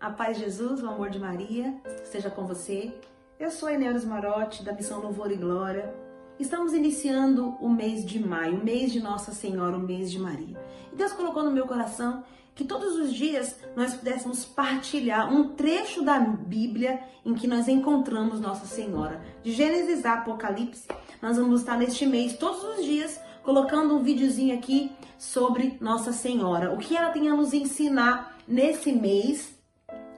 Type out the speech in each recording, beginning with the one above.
A paz de Jesus, o amor de Maria, esteja com você. Eu sou a Enéus Marotti, da Missão Louvor e Glória. Estamos iniciando o mês de maio, o mês de Nossa Senhora, o mês de Maria. E Deus colocou no meu coração que todos os dias nós pudéssemos partilhar um trecho da Bíblia em que nós encontramos Nossa Senhora. De Gênesis a Apocalipse, nós vamos estar neste mês, todos os dias, colocando um videozinho aqui sobre Nossa Senhora. O que ela tem a nos ensinar nesse mês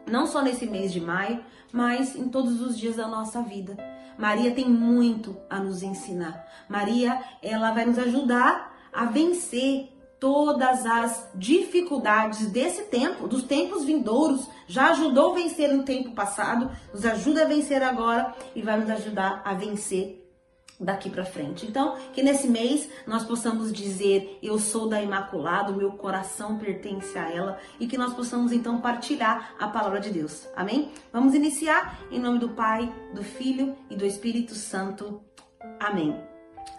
não só nesse mês de maio, mas em todos os dias da nossa vida. Maria tem muito a nos ensinar. Maria, ela vai nos ajudar a vencer todas as dificuldades desse tempo, dos tempos vindouros. Já ajudou a vencer no tempo passado, nos ajuda a vencer agora e vai nos ajudar a vencer daqui para frente. Então, que nesse mês nós possamos dizer: Eu sou da Imaculada, meu coração pertence a ela, e que nós possamos então partilhar a palavra de Deus. Amém? Vamos iniciar em nome do Pai, do Filho e do Espírito Santo. Amém.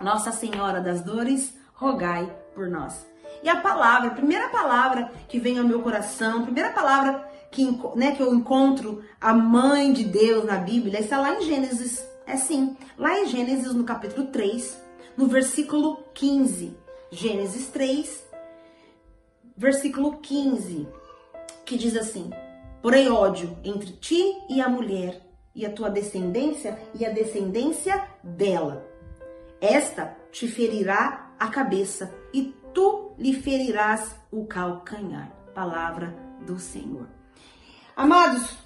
Nossa Senhora das Dores, rogai por nós. E a palavra, a primeira palavra que vem ao meu coração, a primeira palavra que, né, que eu encontro a mãe de Deus na Bíblia, está lá em Gênesis é sim, lá em Gênesis, no capítulo 3, no versículo 15. Gênesis 3, versículo 15, que diz assim: Porém, ódio entre ti e a mulher, e a tua descendência e a descendência dela. Esta te ferirá a cabeça, e tu lhe ferirás o calcanhar. Palavra do Senhor. Amados,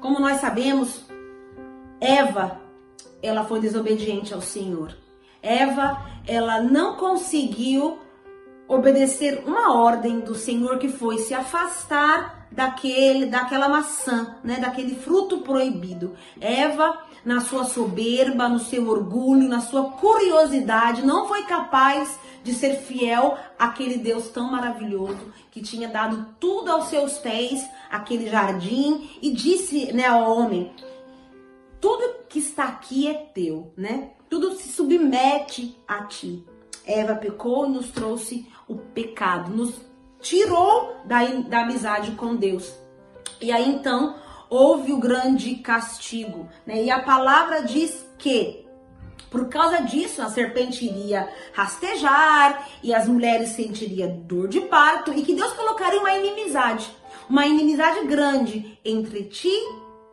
como nós sabemos, Eva, ela foi desobediente ao Senhor. Eva, ela não conseguiu obedecer uma ordem do Senhor que foi se afastar daquele, daquela maçã, né, daquele fruto proibido. Eva, na sua soberba, no seu orgulho, na sua curiosidade, não foi capaz de ser fiel àquele Deus tão maravilhoso que tinha dado tudo aos seus pés, aquele jardim, e disse, né, ao homem: tudo que está aqui é teu, né? Tudo se submete a ti. Eva pecou e nos trouxe o pecado, nos tirou da, da amizade com Deus. E aí então houve o grande castigo, né? E a palavra diz que por causa disso, a serpente iria rastejar e as mulheres sentiriam dor de parto e que Deus colocaria uma inimizade, uma inimizade grande entre ti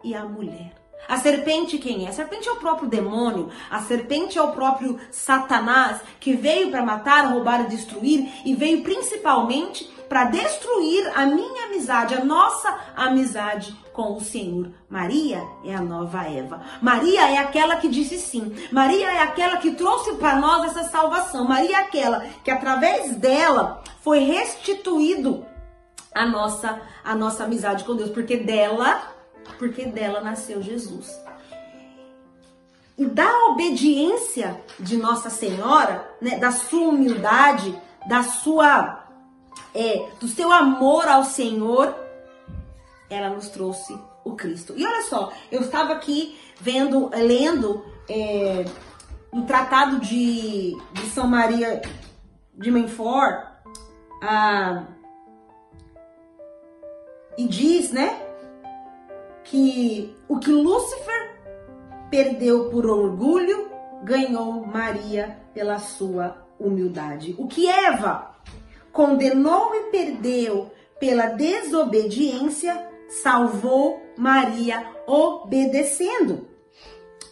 e a mulher. A serpente quem é? A serpente é o próprio demônio, a serpente é o próprio Satanás que veio para matar, roubar e destruir e veio principalmente para destruir a minha amizade, a nossa amizade com o Senhor. Maria é a nova Eva. Maria é aquela que disse sim. Maria é aquela que trouxe para nós essa salvação. Maria é aquela que através dela foi restituído a nossa a nossa amizade com Deus, porque dela porque dela nasceu Jesus. E da obediência de Nossa Senhora, né, da sua humildade, da sua é, do seu amor ao Senhor, ela nos trouxe o Cristo. E olha só, eu estava aqui vendo, lendo é, um tratado de, de São Maria de Montfort, ah, e diz, né, que o que Lúcifer perdeu por orgulho, ganhou Maria pela sua humildade. O que Eva condenou e perdeu pela desobediência, salvou Maria obedecendo.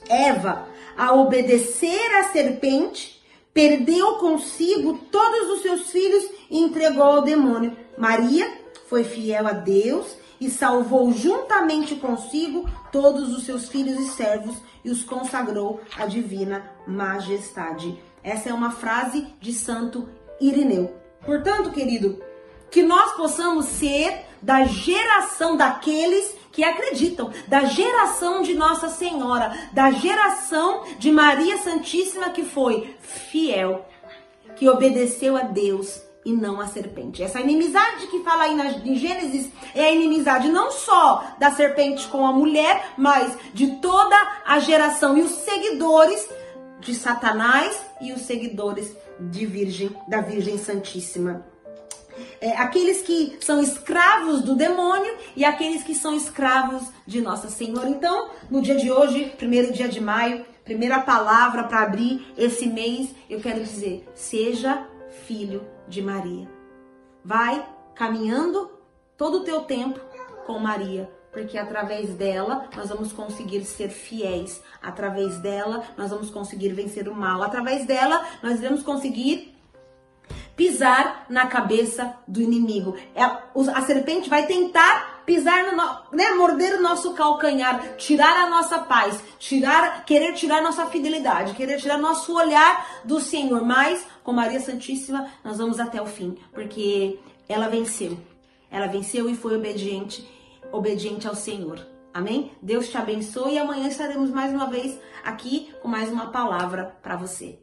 Eva, a obedecer à serpente, perdeu consigo todos os seus filhos e entregou ao demônio. Maria foi fiel a Deus e salvou juntamente consigo todos os seus filhos e servos e os consagrou à divina majestade. Essa é uma frase de Santo Irineu. Portanto, querido, que nós possamos ser da geração daqueles que acreditam, da geração de Nossa Senhora, da geração de Maria Santíssima que foi fiel, que obedeceu a Deus e não a serpente. Essa inimizade que fala aí na, em Gênesis é a inimizade não só da serpente com a mulher, mas de toda a geração e os seguidores de Satanás e os seguidores de Virgem, da Virgem Santíssima. É, aqueles que são escravos do demônio e aqueles que são escravos de Nossa Senhora. Então, no dia de hoje, primeiro dia de maio, primeira palavra para abrir esse mês, eu quero dizer: seja filho de Maria. Vai caminhando todo o teu tempo com Maria, porque através dela nós vamos conseguir ser fiéis, através dela nós vamos conseguir vencer o mal, através dela nós vamos conseguir pisar na cabeça do inimigo. É, a serpente vai tentar pisar no, né, morder o nosso calcanhar, tirar a nossa paz, tirar, querer tirar nossa fidelidade, querer tirar nosso olhar do Senhor. Mas com Maria Santíssima nós vamos até o fim, porque ela venceu. Ela venceu e foi obediente obediente ao Senhor. Amém? Deus te abençoe e amanhã estaremos mais uma vez aqui com mais uma palavra para você.